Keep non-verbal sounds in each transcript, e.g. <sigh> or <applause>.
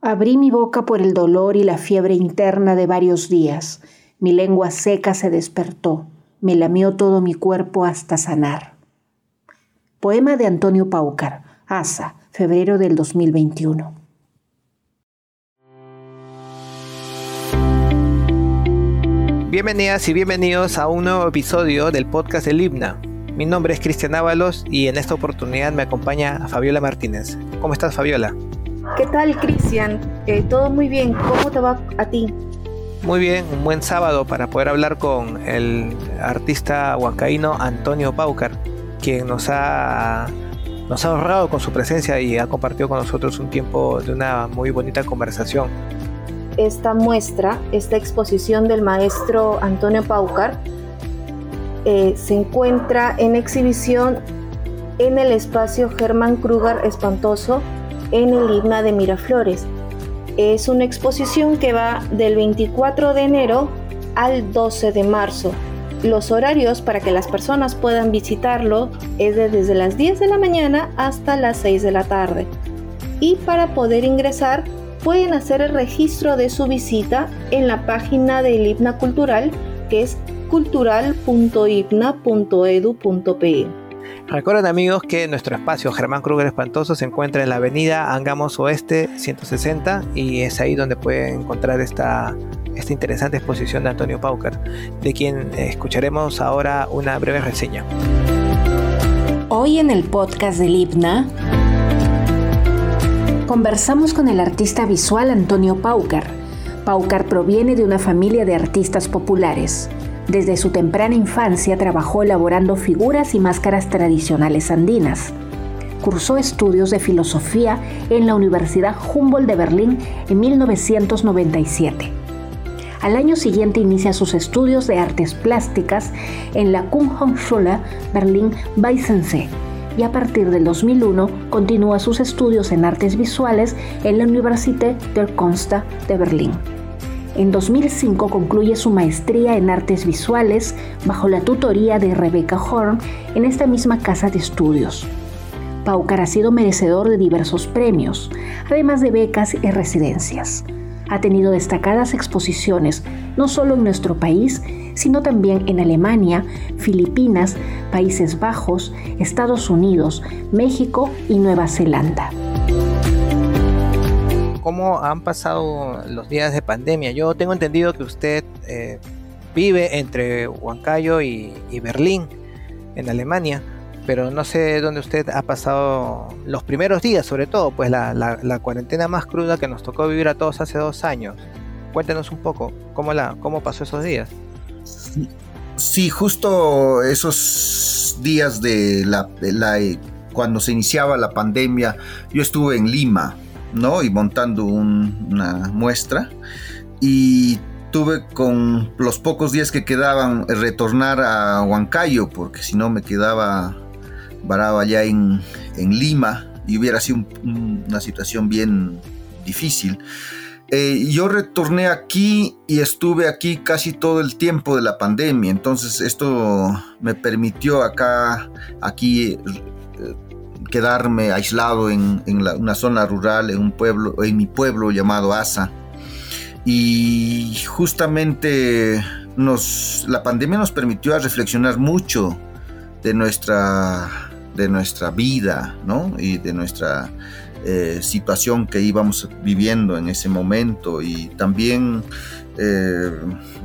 Abrí mi boca por el dolor y la fiebre interna de varios días. Mi lengua seca se despertó. Me lamió todo mi cuerpo hasta sanar. Poema de Antonio Paucar, Asa, febrero del 2021. Bienvenidas y bienvenidos a un nuevo episodio del podcast El Himna. Mi nombre es Cristian Ábalos y en esta oportunidad me acompaña Fabiola Martínez. ¿Cómo estás, Fabiola? ¿Qué tal, Cristian? Eh, todo muy bien. ¿Cómo te va a ti? Muy bien, un buen sábado para poder hablar con el artista huancaíno Antonio Paucar, quien nos ha, nos ha honrado con su presencia y ha compartido con nosotros un tiempo de una muy bonita conversación. Esta muestra, esta exposición del maestro Antonio Paucar, eh, se encuentra en exhibición en el espacio Germán Kruger Espantoso en el Himna de Miraflores. Es una exposición que va del 24 de enero al 12 de marzo. Los horarios para que las personas puedan visitarlo es desde las 10 de la mañana hasta las 6 de la tarde. Y para poder ingresar pueden hacer el registro de su visita en la página del Himna Cultural que es cultural.hipna.edu.pe. Recuerden amigos que nuestro espacio Germán Kruger Espantoso se encuentra en la avenida Angamos Oeste 160 y es ahí donde pueden encontrar esta, esta interesante exposición de Antonio Pauker, de quien escucharemos ahora una breve reseña. Hoy en el podcast del IPNA conversamos con el artista visual Antonio Pauker. Pauker proviene de una familia de artistas populares. Desde su temprana infancia trabajó elaborando figuras y máscaras tradicionales andinas. Cursó estudios de filosofía en la Universidad Humboldt de Berlín en 1997. Al año siguiente inicia sus estudios de artes plásticas en la Kunsthochschule Berlin-Weissensee y a partir del 2001 continúa sus estudios en artes visuales en la Universität der Künste de Berlín. En 2005 concluye su maestría en artes visuales bajo la tutoría de Rebecca Horn en esta misma casa de estudios. Paucar ha sido merecedor de diversos premios, además de becas y residencias. Ha tenido destacadas exposiciones no solo en nuestro país, sino también en Alemania, Filipinas, Países Bajos, Estados Unidos, México y Nueva Zelanda cómo han pasado los días de pandemia. Yo tengo entendido que usted eh, vive entre Huancayo y, Berlín, en Alemania, pero no sé dónde usted ha pasado los primeros días, sobre todo, pues la, cuarentena más cruda que nos tocó vivir a todos hace dos años. Cuéntenos un poco cómo, la, cómo pasó esos días. Sí, justo esos días de la, cuando se iniciaba la pandemia, yo estuve en Lima, ¿no? Y montando una muestra. Y tuve con los pocos días que quedaban retornar a Huancayo, porque si no me quedaba varado allá en, Lima y hubiera sido una situación bien difícil. Eh, yo retorné aquí y estuve aquí casi todo el tiempo de la pandemia, entonces esto me permitió acá, aquí eh, quedarme aislado en, una zona rural, en un pueblo, en mi pueblo llamado Asa. Y justamente nos, la pandemia nos permitió reflexionar mucho de nuestra, de nuestra vida, ¿no? Y de nuestra eh, situación que íbamos viviendo en ese momento. Y también eh,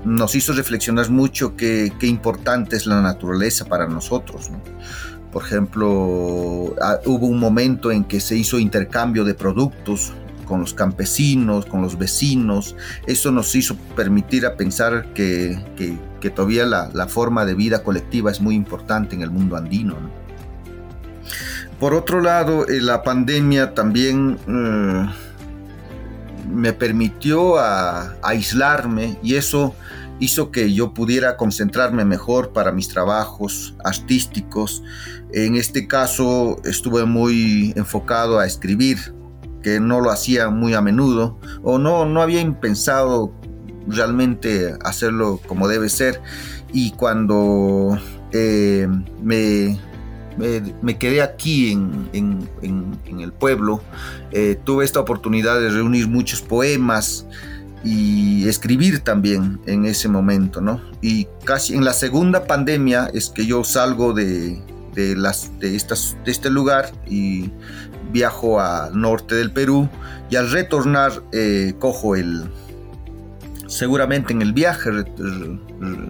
nos hizo reflexionar mucho qué, importante es la naturaleza para nosotros, ¿no? Por ejemplo, ah, hubo un momento en que se hizo intercambio de productos con los campesinos, con los vecinos. Eso nos hizo permitir a pensar que, todavía la, forma de vida colectiva es muy importante en el mundo andino. Por otro lado, eh, la pandemia también eh, me permitió aislarme y eso hizo que yo pudiera concentrarme mejor para mis trabajos artísticos. En este caso estuve muy enfocado a escribir, que no lo hacía muy a menudo, o no, no había pensado realmente hacerlo como debe ser. Y cuando eh, me me quedé aquí en, el pueblo. Eh, tuve esta oportunidad de reunir muchos poemas y escribir también en ese momento, ¿no? Y casi en la segunda pandemia es que yo salgo de, las, de, estas, de este lugar y viajo al norte del Perú y al retornar eh, cojo el, seguramente en el viaje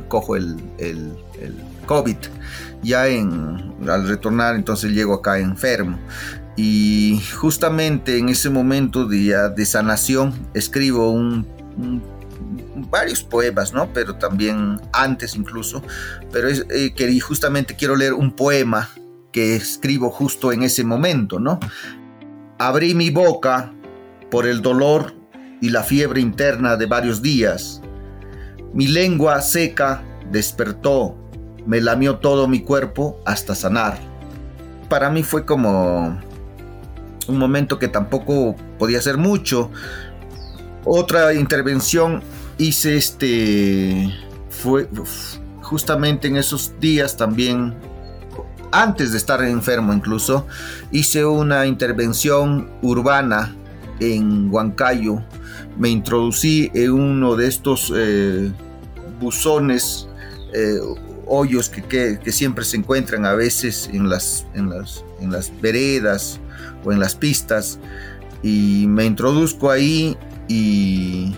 cojo el, el, COVID. Ya en, al retornar entonces llego acá enfermo. Y justamente en ese momento de, de sanación escribo un, varios poemas, ¿no? Pero también antes incluso. Pero es, eh, que justamente quiero leer un poema que escribo justo en ese momento, ¿no? Abrí mi boca por el dolor y la fiebre interna de varios días. Mi lengua seca despertó, me lamió todo mi cuerpo hasta sanar. Para mí fue como un momento que tampoco podía ser mucho. Otra intervención hice este fue justamente en esos días también antes de estar enfermo incluso hice una intervención urbana en Huancayo. Me introducí en uno de estos eh, buzones, eh, hoyos que, siempre se encuentran a veces en las, en, las, en las veredas o en las pistas, y me introduzco ahí y,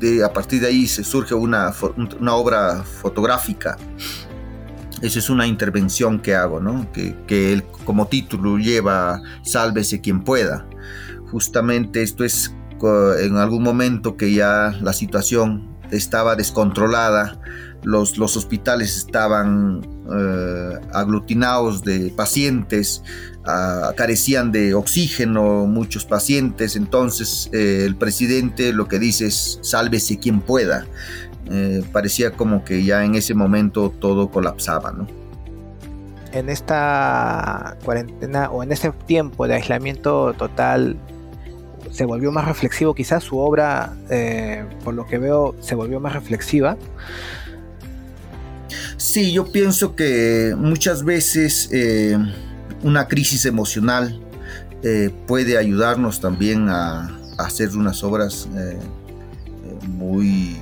de, a partir de ahí se surge una, una obra fotográfica. Esa es una intervención que hago, ¿no? que, que como título lleva Sálvese quien pueda justamente esto es en algún momento que ya la situación estaba descontrolada, los, los hospitales estaban eh, aglutinados de pacientes, ah, carecían de oxígeno muchos pacientes, entonces eh, el presidente lo que dice es sálvese quien pueda. Eh, parecía como que ya en ese momento todo colapsaba, ¿no? En esta cuarentena o en este tiempo de aislamiento total se volvió más reflexivo, quizás su obra, por lo que veo, se volvió más reflexiva. Sí, yo pienso que muchas veces eh, una crisis emocional eh, puede ayudarnos también a, hacer unas obras muy,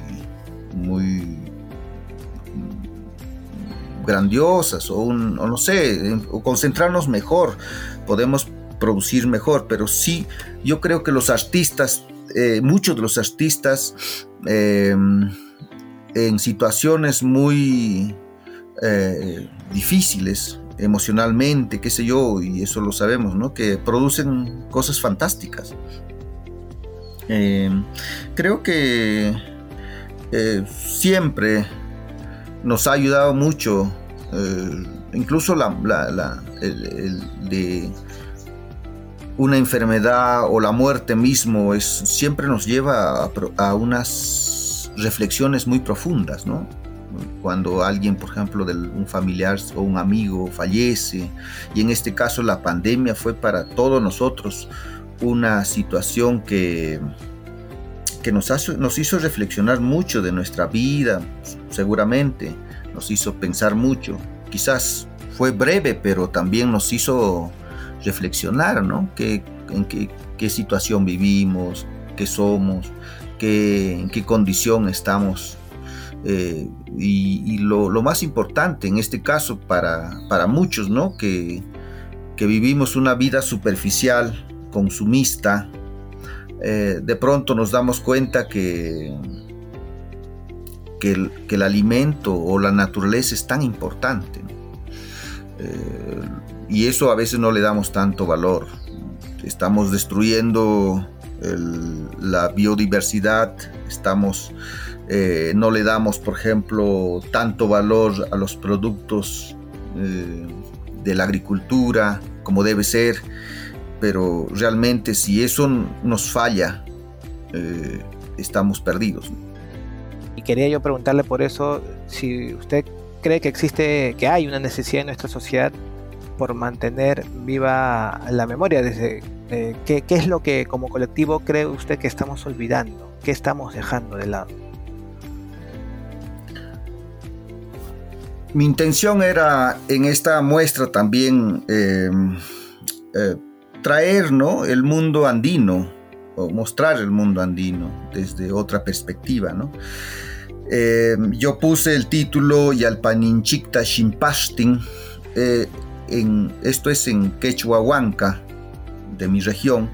muy grandiosas o, o no sé, concentrarnos mejor. Podemos producir mejor, pero sí, yo creo que los artistas, eh, muchos de los artistas, en situaciones muy eh, difíciles emocionalmente, qué sé yo, y eso lo sabemos, ¿no? Que producen cosas fantásticas. Em, creo que eh, siempre nos ha ayudado mucho, incluso la, de una enfermedad o la muerte mismo es, siempre nos lleva a, unas reflexiones muy profundas, ¿no? Cuando alguien, por ejemplo, de un familiar o un amigo fallece, y en este caso la pandemia fue para todos nosotros una situación que, que nos, nos hizo reflexionar mucho de nuestra vida, seguramente, nos hizo pensar mucho. Quizás fue breve, pero también nos hizo reflexionar, ¿no? ¿Qué, en qué, situación vivimos, qué somos, qué, en qué condición estamos. Eh, y, lo, más importante en este caso para, para muchos, ¿no? Que, que, vivimos una vida superficial, consumista, eh, de pronto nos damos cuenta que, que el, alimento o la naturaleza es tan importante. Eh, y eso a veces no le damos tanto valor. Estamos destruyendo la biodiversidad, estamos, eh, no le damos, por ejemplo, tanto valor a los productos eh, de la agricultura como debe ser, pero realmente si eso nos falla, eh, estamos perdidos. Y quería yo preguntarle por eso, si usted cree que existe, que hay una necesidad en nuestra sociedad por mantener viva la memoria. Desde, ¿qué, es lo que como colectivo cree usted que estamos olvidando? ¿Qué estamos dejando de lado? Mi intención era en esta muestra también eh, eh, traer ¿no? el mundo andino, o mostrar el mundo andino desde otra perspectiva. ¿no? Eh, yo puse el título Yalpaninchikta Shimpashtin, en, esto es en Quechua de mi región.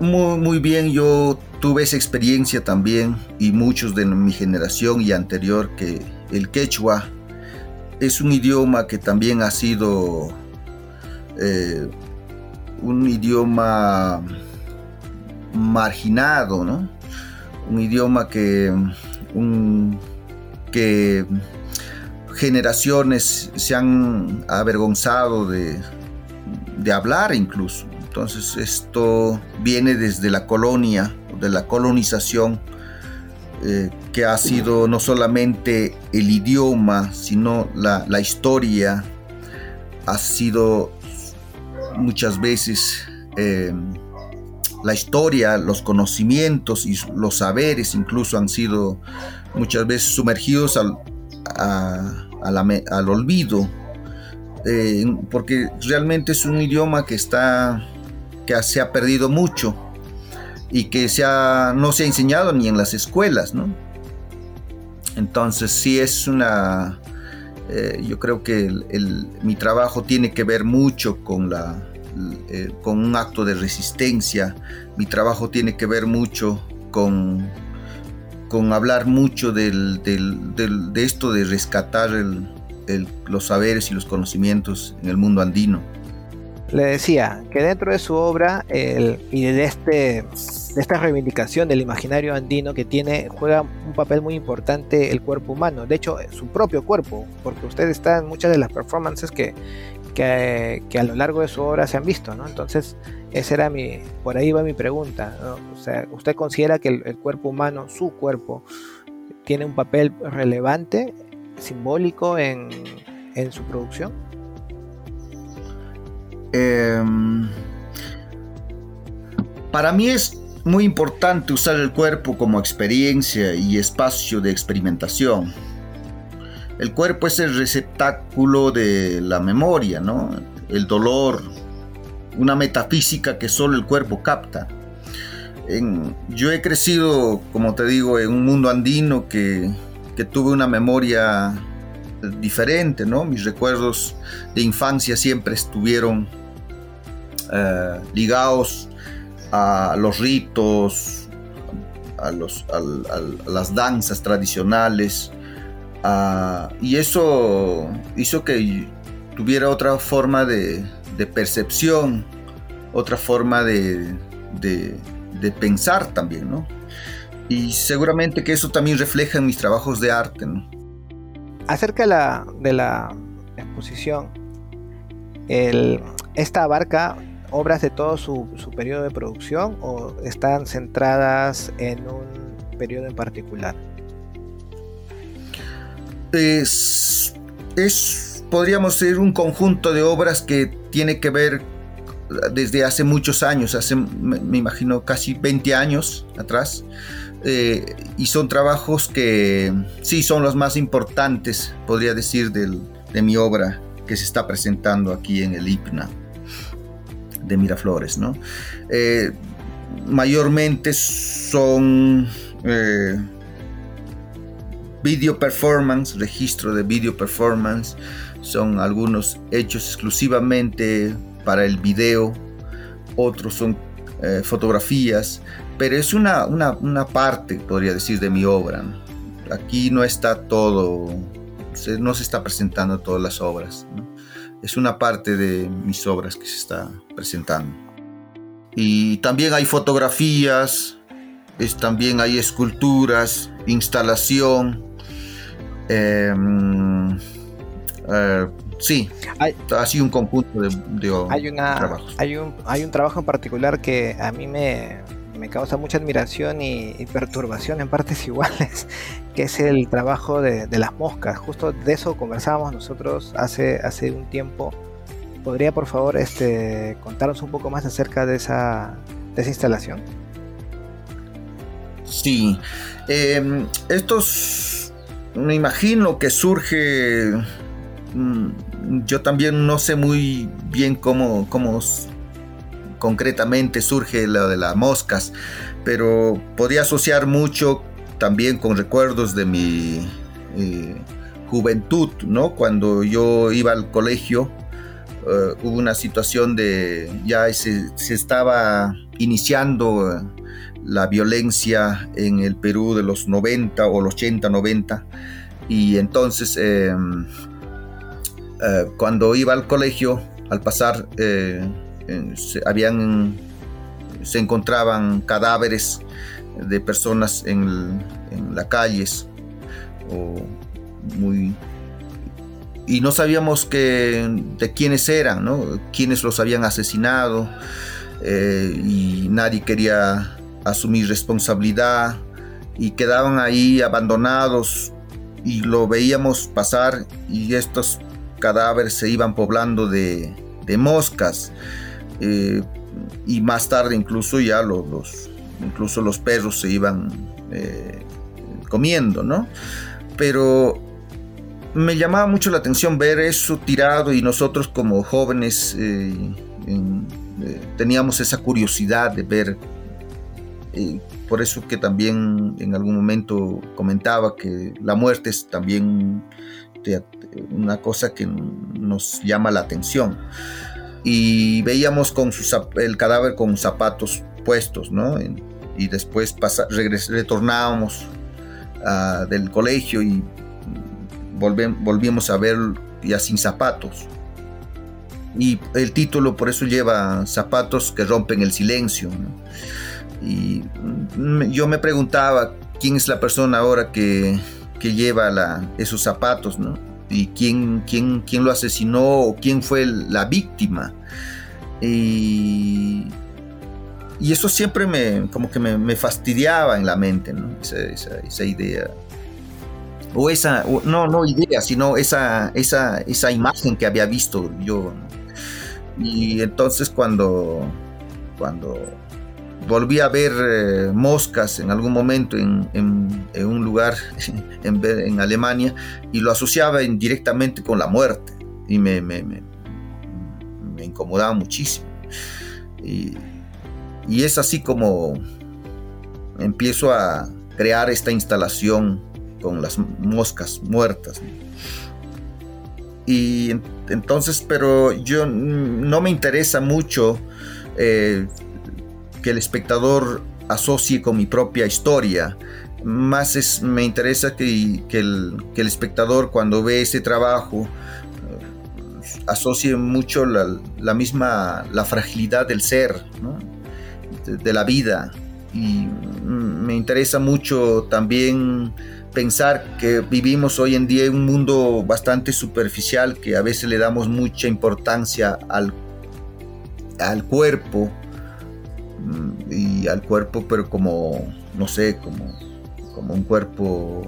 muy, muy bien yo tuve esa experiencia también y muchos de mi generación y anterior que el quechua es un idioma que también ha sido eh, un idioma marginado, ¿no? Un idioma que, generaciones se han avergonzado de, de hablar incluso. Entonces esto viene desde la colonia, de la colonización, eh, que ha sido no solamente el idioma, sino la, historia, ha sido muchas veces eh, la historia, los conocimientos y los saberes incluso han sido muchas veces sumergidos al, al olvido, eh, porque realmente es un idioma que está que se ha perdido mucho y que se no se ha enseñado ni en las escuelas, ¿no? Entonces sí es una, eh, yo creo que mi trabajo tiene que ver mucho con, la, eh, con un acto de resistencia, mi trabajo tiene que ver mucho con, con hablar mucho del, de esto de rescatar los saberes y los conocimientos en el mundo andino le decía que dentro de su obra y de, este, de esta reivindicación del imaginario andino que tiene, juega un papel muy importante el cuerpo humano, de hecho su propio cuerpo, porque usted está en muchas de las performances que, a lo largo de su obra se han visto. Entonces, esa era mi, por ahí va mi pregunta, O sea, ¿usted considera que el cuerpo humano, su cuerpo, tiene un papel relevante, simbólico en su producción? Em, para mí es muy importante usar el cuerpo como experiencia y espacio de experimentación. El cuerpo es el receptáculo de la memoria, ¿no? El dolor, una metafísica que solo el cuerpo capta. yo he crecido, como te digo, en un mundo andino que, que tuve una memoria diferente, ¿no? Mis recuerdos de infancia siempre estuvieron eh, ligados a los ritos, a, los, las danzas tradicionales, y eso hizo que tuviera otra forma de, percepción, otra forma de, pensar también, ¿no? Y seguramente que eso también refleja en mis trabajos de arte, ¿no? Acerca de la, de la exposición, esta abarca obras de todo su, periodo de producción o están centradas en un periodo en particular? Es, podríamos ser un conjunto de obras que tiene que ver desde hace muchos años, hace me imagino casi 20 años atrás, eh, y son trabajos que sí son los más importantes, podría decir, de mi obra que se está presentando aquí en el IPNA de Miraflores, ¿no? Eh, mayormente son eh, video performance, registro de video performance, son algunos hechos exclusivamente para el video, otros son fotografías, pero es una, una, parte, podría decir, de mi obra. Aquí no está todo, no se está presentando todas las obras. ¿no? es una parte de mis obras que se está presentando. Y también hay fotografías, es, también hay esculturas, instalación. Em, eh, sí, hay, así un conjunto de, hay trabajos. Hay un, hay un trabajo en particular que a mí me, me causa mucha admiración y, perturbación en partes <laughs> iguales, que es el trabajo de, las moscas. Justo de eso conversábamos nosotros hace, hace un tiempo. ¿Podría por favor este, contarnos un poco más acerca de esa, esa instalación? Sí, em, estos me imagino que surge, mm, yo también no sé muy bien cómo, cómo concretamente surge lo de las moscas, pero podría asociar mucho también con recuerdos de mi eh, juventud, ¿no? Cuando yo iba al colegio, eh, hubo una situación de, ya se, estaba iniciando la violencia en el Perú de los 90 o los 80, 90, y entonces eh, cuando iba al colegio, al pasar, se, habían, se encontraban cadáveres de personas en, las calles muy y no sabíamos que, de quiénes eran, ¿no? quiénes los habían asesinado eh, y nadie quería asumir responsabilidad y quedaban ahí abandonados y lo veíamos pasar y estos cadáveres se iban poblando de, moscas y más tarde incluso ya los, incluso los perros se iban eh, comiendo, ¿no? Pero me llamaba mucho la atención ver eso tirado y nosotros como jóvenes eh, eh, teníamos esa curiosidad de ver. por eso que también en algún momento comentaba que la muerte es también una cosa que nos llama la atención. Y veíamos con el cadáver con zapatos puestos, ¿no? y después retornábamos ah, del colegio y volvíamos a ver ya sin zapatos. Y el título por eso lleva zapatos que rompen el silencio. Y yo me preguntaba quién es la persona ahora que, que lleva esos zapatos, ¿no? Y quién, quién, quién lo asesinó o quién fue la víctima. Y y eso siempre me, como que me, fastidiaba en la mente, ¿no? esa, idea. O esa, no, no idea, sino esa, esa, esa imagen que había visto yo. Y entonces cuando, cuando volví a ver eh, moscas en algún momento en, un lugar <laughs> en, Alemania y lo asociaba indirectamente con la muerte y me, incomodaba muchísimo. Y, y es así como empiezo a crear esta instalación con las moscas muertas. Y entonces, pero yo no me interesa mucho eh, que el espectador asocie con mi propia historia. Más es, me interesa que, el, espectador cuando ve ese trabajo eh, asocie mucho la, la, misma, la fragilidad del ser, de la vida. Y me interesa mucho también pensar que vivimos hoy en día en un mundo bastante superficial, que a veces le damos mucha importancia al, al cuerpo y al cuerpo, pero como, no sé, como, como un cuerpo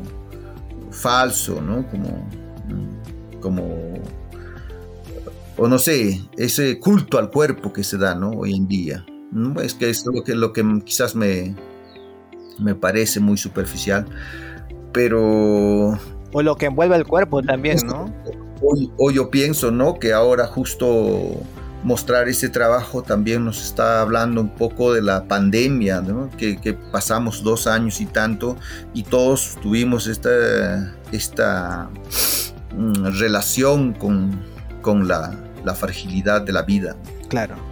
falso, ¿no? Como, mm, como, o no sé, ese culto al cuerpo que se da, ¿no? Hoy en día. Es que es lo que, lo que quizás me, me parece muy superficial, pero... O lo que envuelve el cuerpo también, ¿no? Hoy, yo pienso, ¿no? Que ahora justo mostrar ese trabajo también nos está hablando un poco de la pandemia, ¿no? que, pasamos dos años y tanto y todos tuvimos esta, esta mm, relación con, con la, la fragilidad de la vida. Claro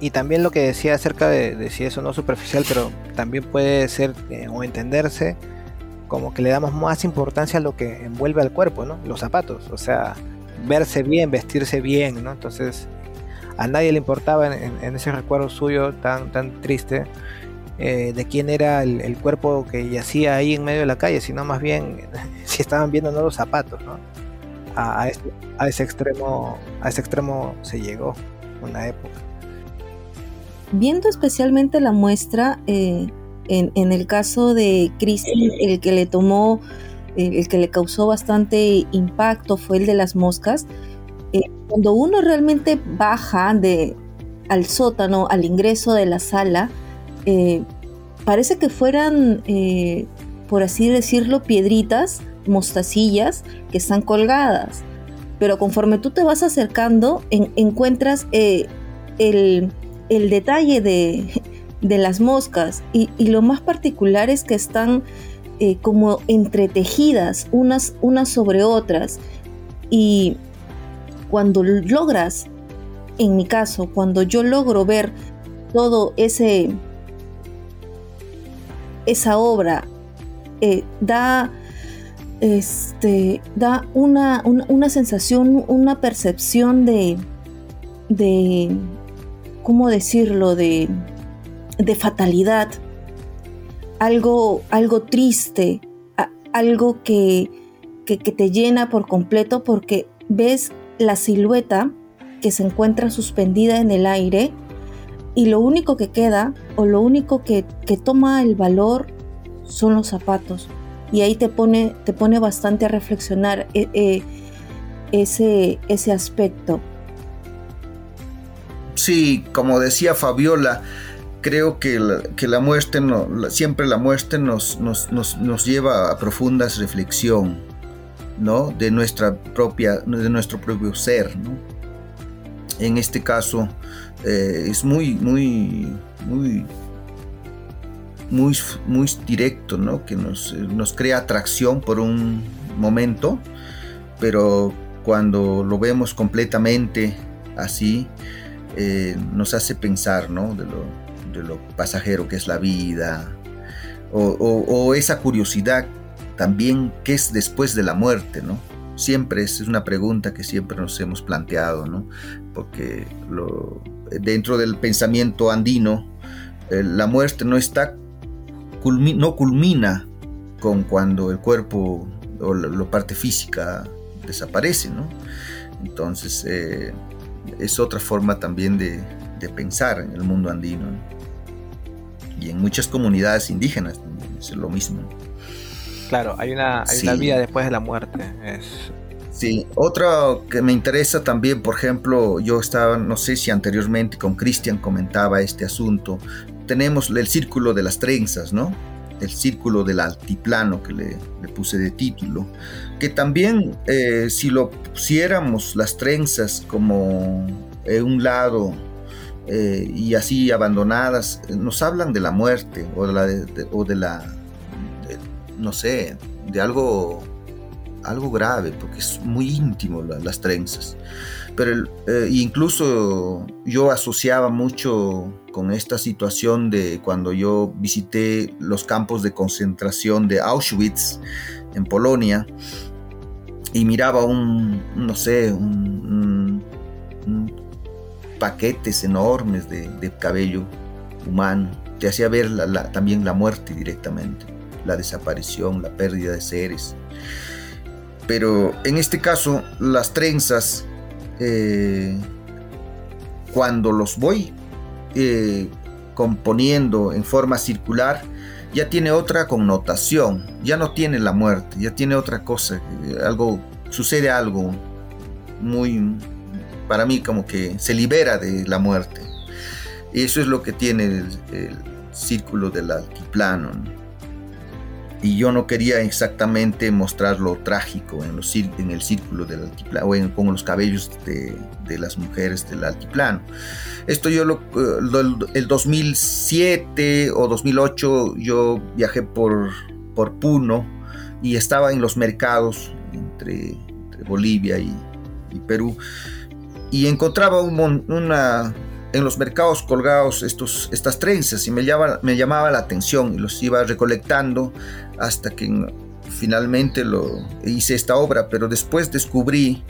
y también lo que decía acerca de, si eso no es superficial, pero también puede ser eh, o entenderse como que le damos más importancia a lo que envuelve al cuerpo, ¿no? Los zapatos, o sea, verse bien, vestirse bien, ¿no? Entonces, a nadie le importaba en, ese recuerdo suyo tan, tan triste eh, de quién era el, cuerpo que yacía ahí en medio de la calle, sino más bien <laughs> si estaban viendo no los zapatos, ¿no? A, ese, a ese extremo, a ese extremo se llegó una época viendo especialmente la muestra, eh, en, el caso de Cristian, el que le tomó, el que le causó bastante impacto fue el de las moscas. Eh, cuando uno realmente baja de, al sótano, al ingreso de la sala, eh, parece que fueran, por así decirlo, piedritas mostacillas que están colgadas. Pero conforme tú te vas acercando, encuentras eh, el, detalle de, las moscas y, lo más particular es que están eh, como entretejidas unas, unas sobre otras. Y cuando logras, en mi caso, cuando yo logro ver todo ese esa obra eh, da este da una, una, sensación una percepción de de cómo decirlo de de fatalidad algo algo triste algo que, que te llena por completo porque ves la silueta que se encuentra suspendida en el aire y lo único que queda o lo único que, toma el valor son los zapatos. Y ahí te pone, te pone bastante a reflexionar eh, eh, ese, ese aspecto. Sí, como decía Fabiola, creo que que la muerte, no, siempre la muerte nos, nos, nos, lleva a profundas reflexión, ¿no? De nuestra propia, de nuestro propio ser, ¿no? En este caso, eh, es muy, muy, muy, muy, muy directo, ¿no? Que nos, nos crea atracción por un momento, pero cuando lo vemos completamente así, eh, nos hace pensar, ¿no? De lo, pasajero que es la vida, o, esa curiosidad también que es después de la muerte, ¿no? Siempre es una pregunta que siempre nos hemos planteado, ¿no? Porque dentro del pensamiento andino, eh, la muerte no está no culmina con cuando el cuerpo o la, parte física desaparece, ¿no? Entonces eh, es otra forma también de, pensar en el mundo andino. Y en muchas comunidades indígenas es lo mismo. Claro, hay una, hay vida después de la muerte. Es, Sí, otra que me interesa también, por ejemplo, yo estaba, no sé si anteriormente con Cristian comentaba este asunto, tenemos el círculo de las trenzas, ¿no? El círculo del altiplano que le, puse de título, que también eh, si lo pusiéramos las trenzas como en un lado eh, y así abandonadas, nos hablan de la muerte o de la, o de la no sé, de algo algo grave, porque es muy íntimo las trenzas. Pero eh, incluso yo asociaba mucho con esta situación de cuando yo visité los campos de concentración de Auschwitz en Polonia y miraba un, no sé, un, paquetes enormes de, cabello humano. Te hacía ver también la muerte directamente, la desaparición, la pérdida de seres. Pero en este caso, las trenzas, eh, cuando los voy eh, componiendo en forma circular, ya tiene otra connotación, ya no tiene la muerte, ya tiene otra cosa, eh, algo, sucede algo muy, para mí como que se libera de la muerte. Y eso es lo que tiene el, círculo del altiplano y yo no quería exactamente mostrar lo trágico en, los, en el círculo del altiplano o en, con los cabellos de, de, las mujeres del altiplano. Esto yo lo, el 2007 o 2008 yo viajé por, por Puno y estaba en los mercados entre, Bolivia y, y, Perú y encontraba un, una, en los mercados colgados estos, estas trenzas y me, me llamaba la atención y los iba recolectando hasta que finalmente lo hice esta obra, pero después descubrí,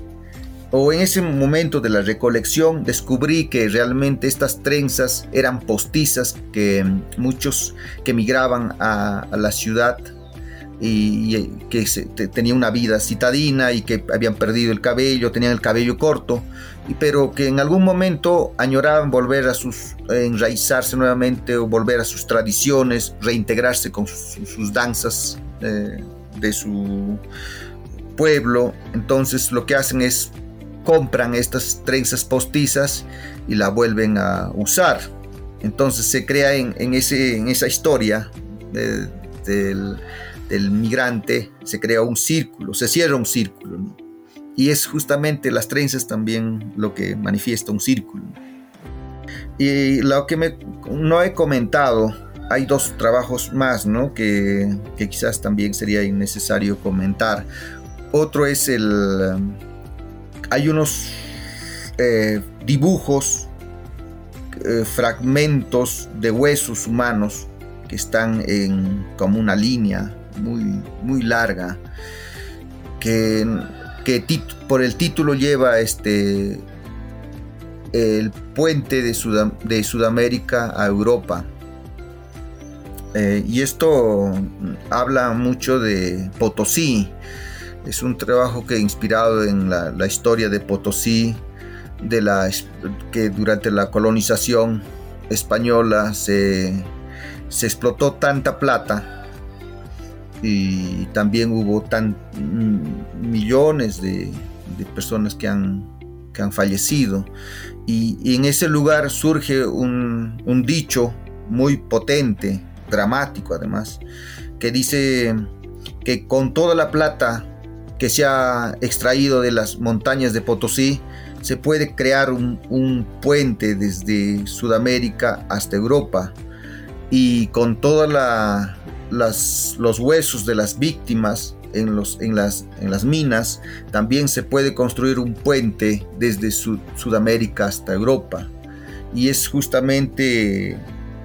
o en ese momento de la recolección, descubrí que realmente estas trenzas eran postizas, que muchos que migraban a, la ciudad y, que tenían una vida citadina y que habían perdido el cabello, tenían el cabello corto, pero que en algún momento añoraban volver a sus, enraizarse nuevamente o volver a sus tradiciones, reintegrarse con sus, danzas eh, de su pueblo. Entonces lo que hacen es compran estas trenzas postizas y la vuelven a usar. Entonces se crea en, ese, en esa historia del, del migrante, se crea un círculo, se cierra un círculo. Y es justamente las trenzas también lo que manifiesta un círculo. Y lo que me, no he comentado, hay dos trabajos más ¿no? que, que quizás también sería innecesario comentar. Otro es el... Hay unos eh, dibujos, eh, fragmentos de huesos humanos que están en como una línea muy, muy larga, que, que por el título lleva este, el puente de, de Sudamérica a Europa. Eh, y esto habla mucho de Potosí. Es un trabajo que inspirado en la, la historia de Potosí, de la, que durante la colonización española se, se explotó tanta plata y también hubo tan, mm, millones de, personas que han, que han fallecido. Y, en ese lugar surge un, un dicho muy potente, dramático además, que dice que con toda la plata que se ha extraído de las montañas de Potosí, se puede crear un, puente desde Sudamérica hasta Europa y con los huesos de las víctimas en, los, en, las, en las minas, también se puede construir un puente desde Sudamérica hasta Europa. Y es justamente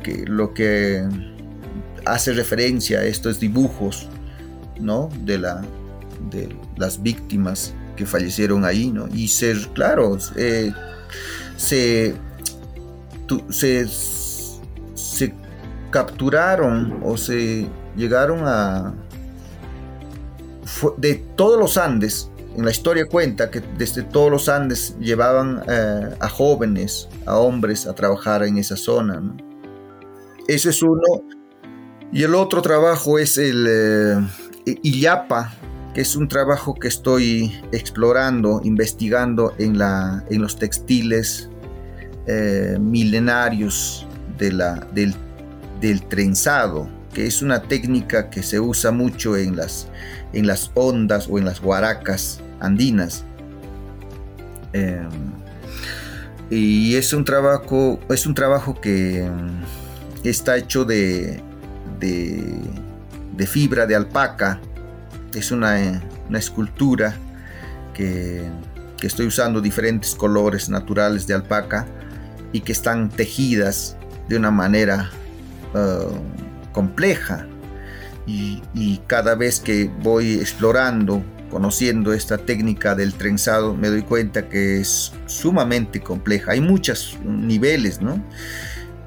que lo que hace referencia a estos dibujos ¿no? de, la, de las víctimas que fallecieron ahí, ¿no? Y ser, claro, se, se capturaron o se llegaron a... De todos los Andes, en la historia cuenta que desde todos los Andes llevaban eh, a jóvenes, a hombres a trabajar en esa zona. Ese es uno. Y el otro trabajo es el eh, Illapa, que es un trabajo que estoy explorando, investigando en, la, en los textiles eh, milenarios de la, del, trenzado, que es una técnica que se usa mucho en las, en las ondas o en las guaracas andinas. Em, y es un trabajo, es un trabajo que mm, está hecho de, de fibra de alpaca es una, escultura que, estoy usando diferentes colores naturales de alpaca y que están tejidas de una manera compleja. Y, cada vez que voy explorando, conociendo esta técnica del trenzado, me doy cuenta que es sumamente compleja. Hay muchos niveles, ¿no?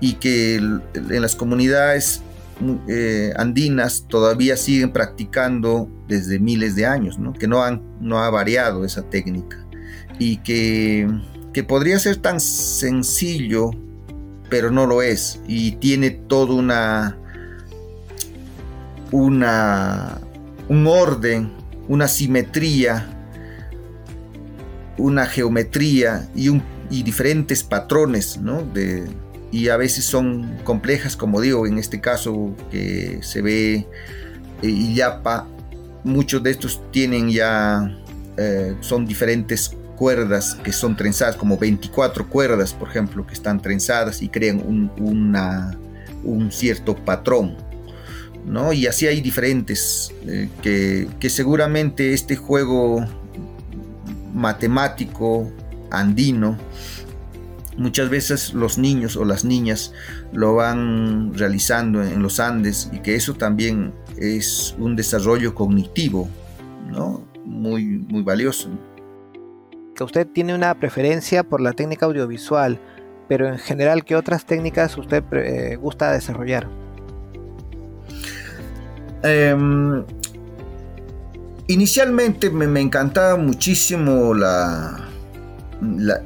Y que en las comunidades eh, andinas todavía siguen practicando desde miles de años, que no, han, no ha variado esa técnica y que, que podría ser tan sencillo, pero no lo es y tiene todo una, una, un orden, una simetría, una geometría y, diferentes patrones ¿no? de, y a veces son complejas, como digo, en este caso que se ve y eh, muchos de estos tienen ya, eh, son diferentes cuerdas que son trenzadas, como 24 cuerdas, por ejemplo, que están trenzadas y crean un, cierto patrón. ¿no? Y así hay diferentes, eh, que, seguramente este juego matemático andino, muchas veces los niños o las niñas lo van realizando en los Andes y que eso también es un desarrollo cognitivo. Muy, muy valioso. Que usted tiene una preferencia por la técnica audiovisual, pero en general, ¿qué otras técnicas usted eh, gusta desarrollar? Em, inicialmente me, encantaba muchísimo la,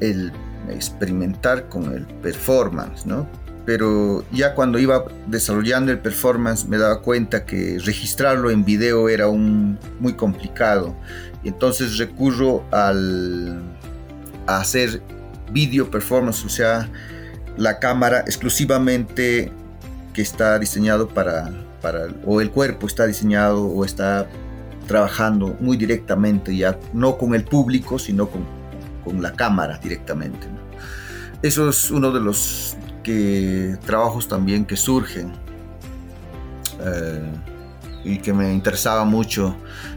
el experimentar con el performance, ¿no? Pero ya cuando iba desarrollando el performance me daba cuenta que registrarlo en video era muy complicado. Entonces recurro al, a hacer video performance, o sea, la cámara exclusivamente que está diseñado para, o el cuerpo está diseñado o está trabajando muy directamente, ya no con el público, sino con la cámara directamente. Eso es uno de los que, trabajos también que surgen eh, y que me interesaba mucho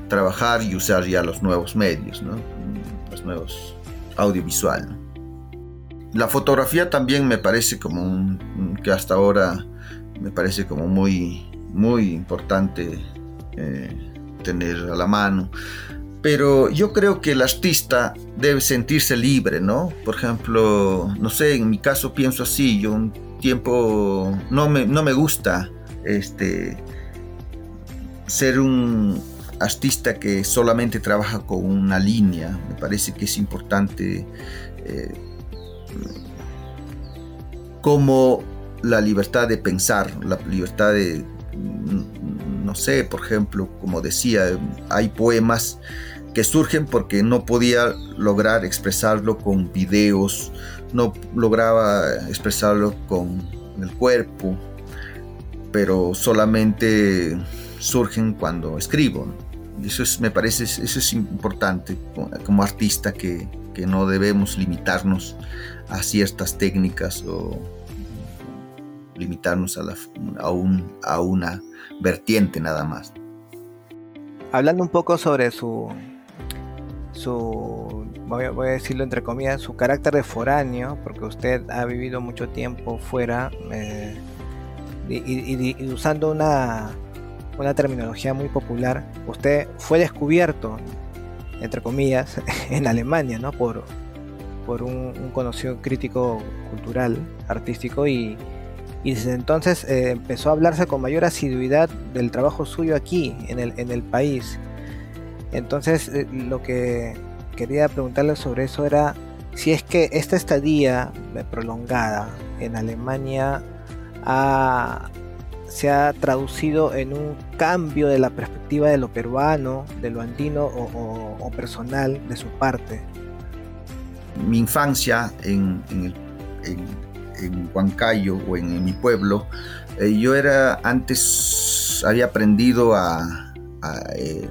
trabajar y usar ya los nuevos medios, los nuevos audiovisual. La fotografía también me parece como un, que hasta ahora me parece como muy, muy importante eh, tener a la mano. Pero yo creo que el artista debe sentirse libre, ¿no? Por ejemplo, no sé, en mi caso pienso así, yo un tiempo no me, no me gusta este, ser un artista que solamente trabaja con una línea. Me parece que es importante eh, como la libertad de pensar, la libertad de, no sé, por ejemplo, como decía, hay poemas que surgen porque no podía lograr expresarlo con videos, no lograba expresarlo con el cuerpo, pero solamente surgen cuando escribo. Eso es, me parece, eso es importante como artista que, que no debemos limitarnos a ciertas técnicas o limitarnos a, la, a, un, a una vertiente nada más. Hablando un poco sobre su, su voy, a decirlo entre comillas, su carácter de foráneo, porque usted ha vivido mucho tiempo fuera eh, y, usando una, una terminología muy popular, usted fue descubierto, entre comillas, <laughs> en Alemania, ¿no? Por, por un, conocido crítico cultural, artístico, y, desde entonces eh, empezó a hablarse con mayor asiduidad del trabajo suyo aquí, en el, en el país. Entonces, eh, lo que quería preguntarle sobre eso era si es que esta estadía prolongada en Alemania se ha traducido en un cambio de la perspectiva de lo peruano, de lo andino o, personal de su parte. Mi infancia en, en, Huancayo o en, mi pueblo, eh, yo era antes, había aprendido a, eh,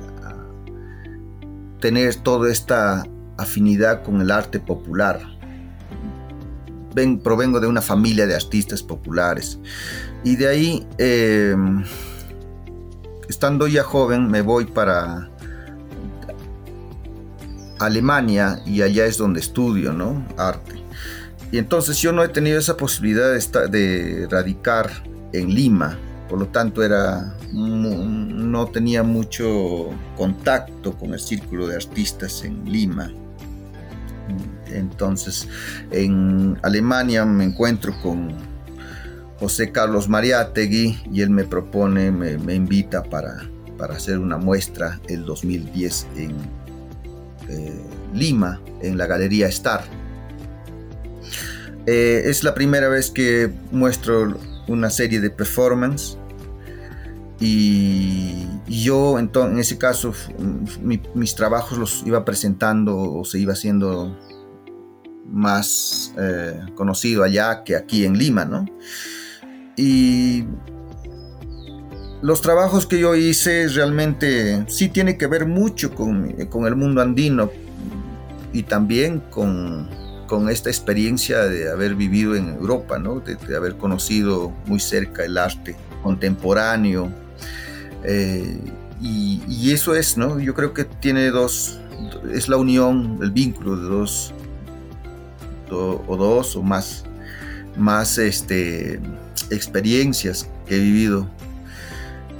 tener toda esta afinidad con el arte popular provengo de una familia de artistas populares. Y de ahí, em, estando ya joven, me voy para Alemania y allá es donde estudio, ¿no? Arte. Y entonces yo no he tenido esa posibilidad de, de radicar en Lima, por lo tanto era no tenía mucho contacto con el círculo de artistas en Lima. Entonces, en Alemania me encuentro con José Carlos Mariátegui y él me propone, me, invita para, para, hacer una muestra el 2010 en eh, Lima, en la Galería Star. Eh, es la primera vez que muestro una serie de performance y, yo en ese caso mis trabajos los iba presentando o se iba haciendo más eh, conocido allá que aquí en Lima, ¿no? Y los trabajos que yo hice realmente sí tiene que ver mucho con, el mundo andino y también con, esta experiencia de haber vivido en Europa, ¿no? de, haber conocido muy cerca el arte contemporáneo. Eh, y, eso es, ¿no? Yo creo que tiene dos, es la unión, el vínculo de dos o dos o más, más este, experiencias que he vivido.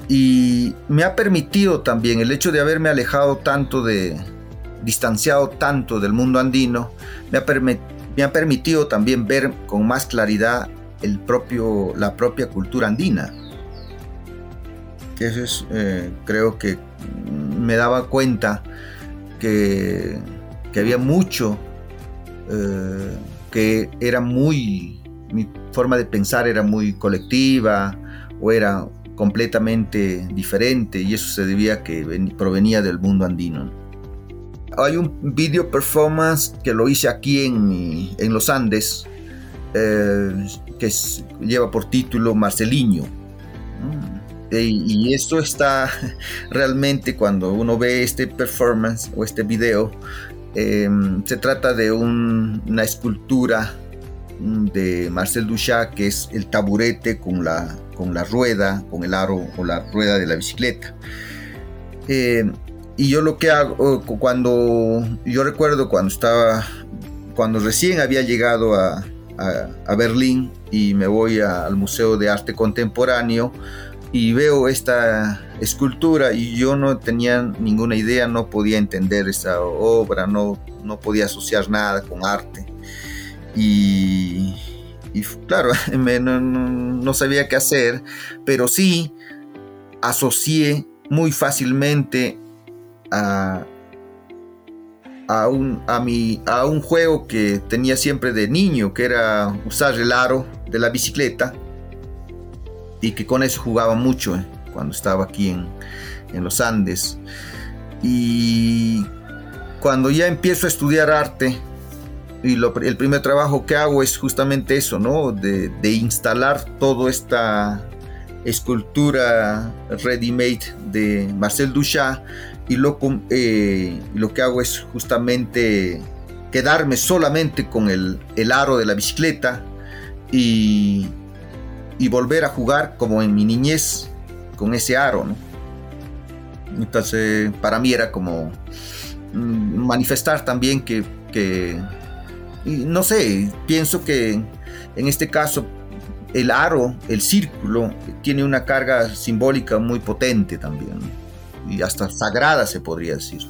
Y me ha permitido también el hecho de haberme alejado tanto de, distanciado tanto del mundo andino, me ha, me ha permitido también ver con más claridad el propio, la propia cultura andina. Que eso es, eh, creo que me daba cuenta que, que había mucho eh, que era muy, mi forma de pensar era muy colectiva o era completamente diferente y eso se debía que provenía del mundo andino. Hay un video performance que lo hice aquí en, en los Andes eh, que lleva por título Marceliño. Y esto está <laughs> realmente cuando uno ve este performance o este video, em, se trata de una escultura mm, de Marcel Duchamp que es el taburete con la, con la rueda, con el aro o la rueda de la bicicleta. Em, y yo lo que hago, cuando, yo recuerdo cuando estaba, cuando recién había llegado a, a Berlín y me voy al Museo de Arte Contemporáneo, y veo esta escultura y yo no tenía ninguna idea, no podía entender esa obra, no, no podía asociar nada con arte. Y, claro, <laughs> no, sabía qué hacer, pero sí asocié muy fácilmente a, a, un, a, mi, a un juego que tenía siempre de niño, que era usar el aro de la bicicleta y que con eso jugaba mucho eh, cuando estaba aquí en, los Andes. Y cuando ya empiezo a estudiar arte, y el primer trabajo que hago es justamente eso, ¿no? De, instalar toda esta escultura ready-made de Marcel Duchamp y lo, eh, lo que hago es justamente quedarme solamente con el, el aro de la bicicleta y, y volver a jugar como en mi niñez con ese aro, Entonces, para mí era como mm, manifestar también que, no sé, pienso que en este caso el aro, el círculo, tiene una carga simbólica muy potente también, y hasta sagrada se podría decir.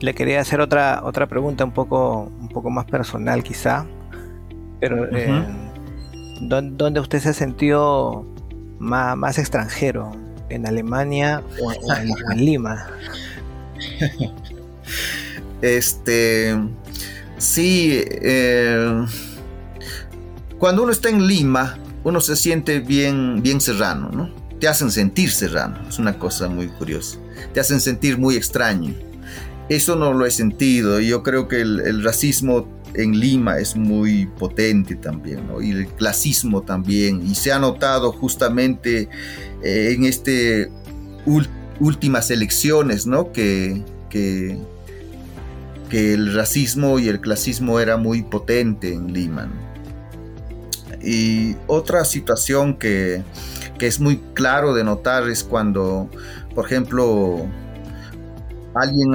Le quería hacer otra, otra pregunta un poco, un poco más personal quizá, pero ¿dónde usted se sintió más, más extranjero? ¿En Alemania o, en, Lima? <laughs> Este, sí, eh, cuando uno está en Lima, uno se siente bien, bien serrano, ¿no? Te hacen sentir serrano, es una cosa muy curiosa. Te hacen sentir muy extraño. Eso no lo he sentido. Yo creo que el racismo en Lima es muy potente también, y el clasismo también, y se ha notado justamente eh, en este últimas elecciones, ¿no? Que, que, el racismo y el clasismo era muy potente en Lima. Y otra situación que, que es muy claro de notar es cuando, por ejemplo, alguien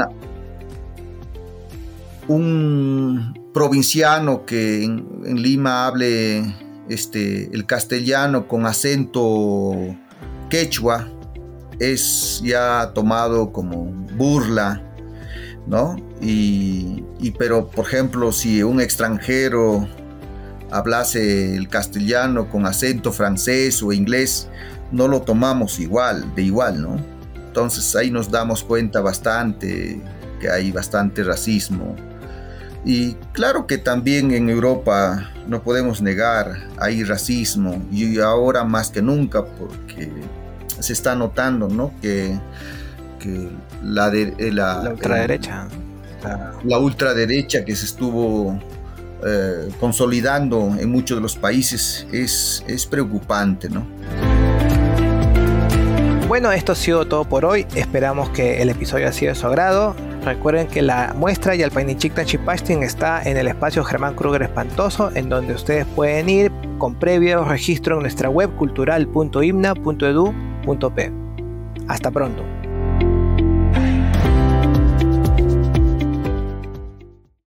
un provinciano que en, Lima hable este, el castellano con acento quechua es ya tomado como burla, ¿no? Y, pero, por ejemplo, si un extranjero hablase el castellano con acento francés o inglés, no lo tomamos igual, de igual, ¿no? Entonces ahí nos damos cuenta bastante que hay bastante racismo y claro que también en Europa no podemos negar, hay racismo y ahora más que nunca porque se está notando ¿no? que, la, de, eh, la, ultraderecha. La, ultraderecha que se estuvo eh, consolidando en muchos de los países es, es preocupante. ¿no? Bueno, esto ha sido todo por hoy. Esperamos que el episodio haya sido de su agrado. Recuerden que la muestra y el Painichikta Chipasting está en el espacio Germán Kruger Espantoso, en donde ustedes pueden ir con previo registro en nuestra web cultural.himna.edu.p. Hasta pronto.